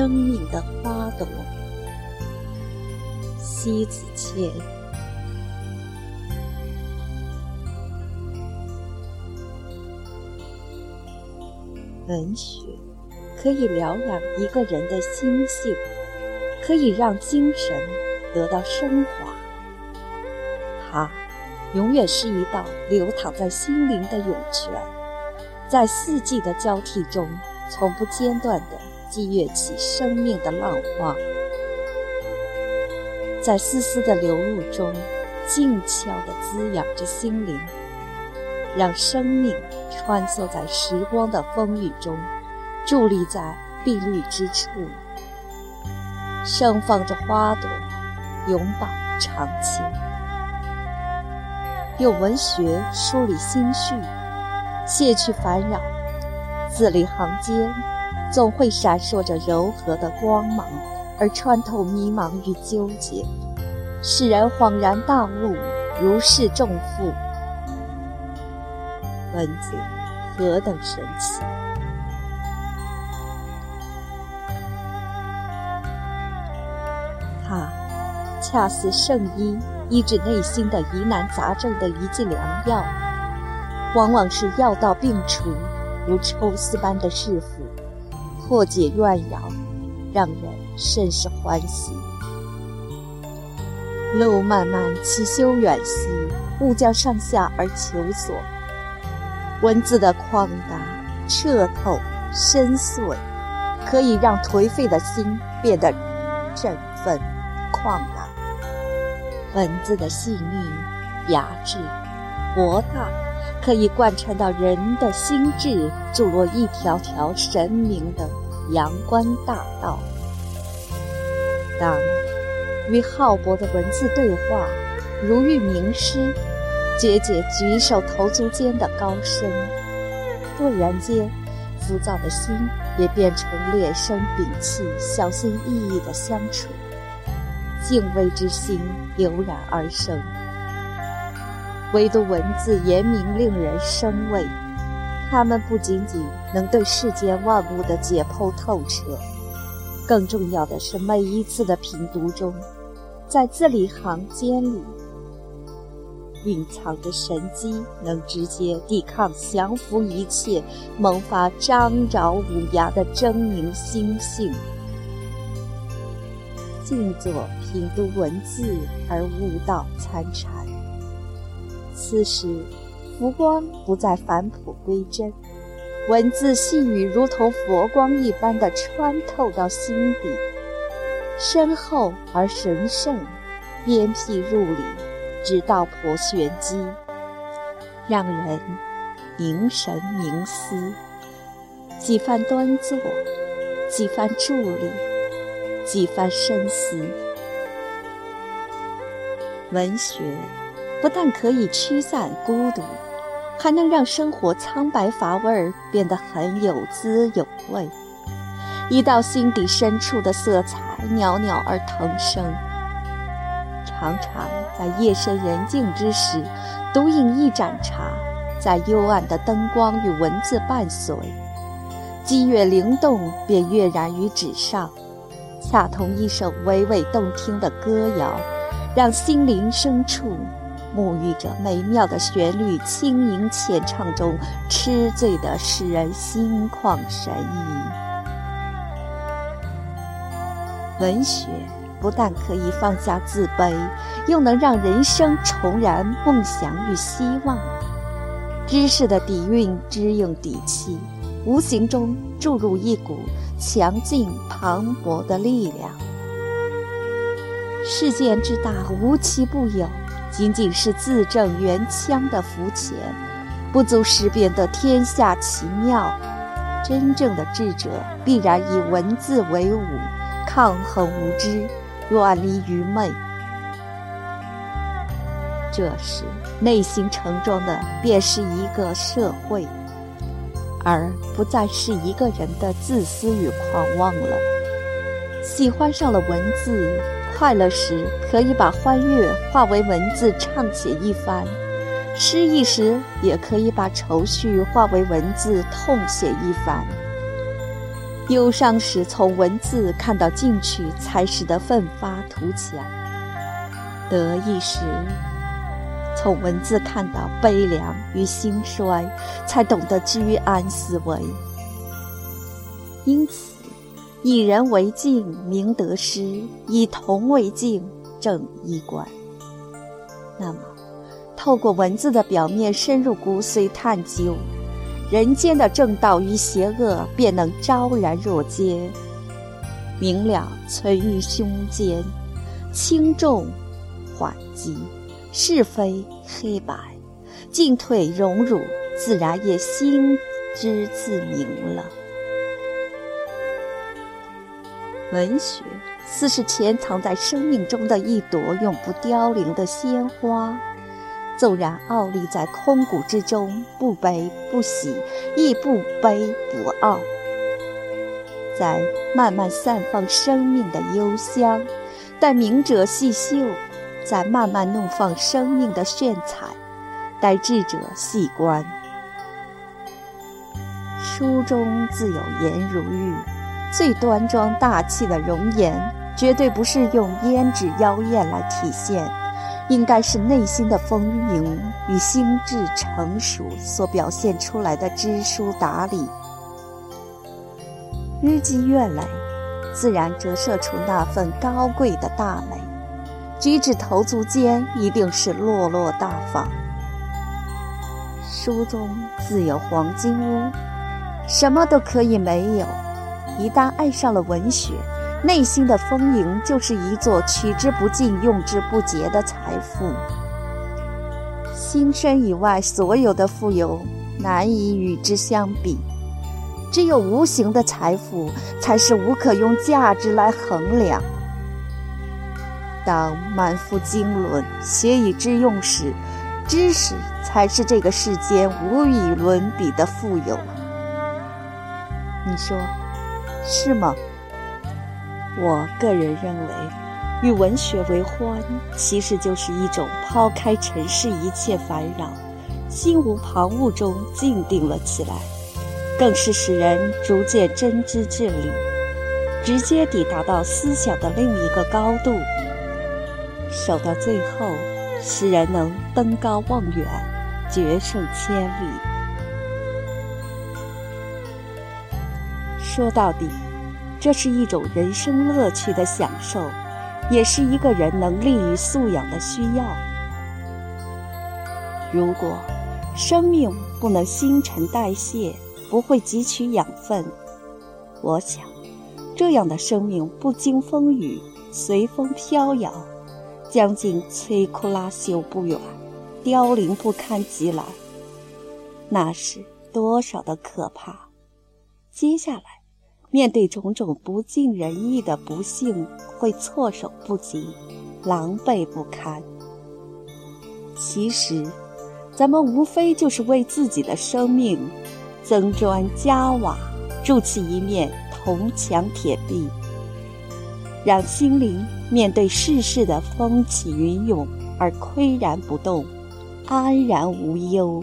生命的花朵。西子谦。文学可以疗养一个人的心性，可以让精神得到升华。它永远是一道流淌在心灵的涌泉，在四季的交替中，从不间断的激跃起生命的浪花，在丝丝的流露中，静悄地滋养着心灵，让生命。穿梭在时光的风雨中，伫立在碧绿之处，盛放着花朵，永葆长青。用文学梳理心绪，卸去烦扰，字里行间总会闪烁着柔和的光芒，而穿透迷茫与纠结，使人恍然大悟，如释重负。文字何等神奇！它恰似圣医医治内心的疑难杂症的一剂良药，往往是药到病除，如抽丝般的释服，破解怨谣，让人甚是欢喜。路漫漫其修远兮，勿将上下而求索。文字的旷达、彻透、深邃，可以让颓废的心变得振奋、旷达。文字的细腻、雅致、博大，可以贯穿到人的心智，注入一条条神明的阳关大道。当与浩博的文字对话，如遇名师。节节举手投足间的高深，顿然间，浮躁的心也变成劣声屏气、小心翼翼的相处，敬畏之心油然而生。唯独文字严明，令人生畏。他们不仅仅能对世间万物的解剖透彻，更重要的是，每一次的品读中，在字里行间里。蕴藏着神机，能直接抵抗、降服一切，萌发张爪舞牙的狰狞心性。静坐品读文字，而悟道参禅。此时，浮光不再返璞归真，文字细语如同佛光一般的穿透到心底，深厚而神圣，鞭辟入里。直道破玄机，让人凝神凝思，几番端坐，几番伫立，几番深思。文学不但可以驱散孤独，还能让生活苍白乏味儿变得很有滋有味，一道心底深处的色彩袅袅而腾生。常常在夜深人静之时，独饮一盏茶，在幽暗的灯光与文字伴随，机越灵动，便跃然于纸上，恰同一首娓娓动听的歌谣，让心灵深处沐浴着美妙的旋律，轻盈浅唱中，痴醉的使人心旷神怡。文学。不但可以放下自卑，又能让人生重燃梦想与希望。知识的底蕴支应底气，无形中注入一股强劲磅礴的力量。世间之大，无奇不有，仅仅是字正圆腔的肤浅，不足识辨得天下奇妙。真正的智者，必然以文字为伍，抗衡无知。远离愚昧，这时内心盛装的便是一个社会，而不再是一个人的自私与狂妄了。喜欢上了文字，快乐时可以把欢悦化为文字畅写一番；失意时也可以把愁绪化为文字痛写一番。忧伤时从文字看到进取，才使得奋发图强；得意时从文字看到悲凉与兴衰，才懂得居安思危。因此，以人为镜，明得失；以铜为镜，正衣冠。那么，透过文字的表面深入骨髓探究。人间的正道与邪恶便能昭然若揭，明了存于胸间，轻重缓急，是非黑白，进退荣辱，自然也心知自明了。文学似是潜藏在生命中的一朵永不凋零的鲜花。纵然傲立在空谷之中，不悲不喜，亦不悲不傲，在慢慢散放生命的幽香，待明者细嗅；在慢慢怒放生命的炫彩，待智者细观。书中自有颜如玉，最端庄大气的容颜，绝对不是用胭脂妖艳来体现。应该是内心的丰盈与心智成熟所表现出来的知书达理。日积月累，自然折射出那份高贵的大美。举止投足间，一定是落落大方。书中自有黄金屋，什么都可以没有。一旦爱上了文学。内心的丰盈，就是一座取之不尽、用之不竭的财富。心身以外，所有的富有难以与之相比。只有无形的财富，才是无可用价值来衡量。当满腹经纶，学以致用时，知识才是这个世间无与伦比的富有。你说，是吗？我个人认为，与文学为欢，其实就是一种抛开尘世一切烦扰，心无旁骛中静定了起来，更是使人逐渐真知至理，直接抵达到思想的另一个高度。守到最后，使人能登高望远，决胜千里。说到底。这是一种人生乐趣的享受，也是一个人能力与素养的需要。如果生命不能新陈代谢，不会汲取养分，我想，这样的生命不经风雨，随风飘摇，将近摧枯拉朽不远，凋零不堪即来。那是多少的可怕！接下来。面对种种不尽人意的不幸，会措手不及，狼狈不堪。其实，咱们无非就是为自己的生命增砖加瓦，筑起一面铜墙铁壁，让心灵面对世事的风起云涌而岿然不动，安然无忧。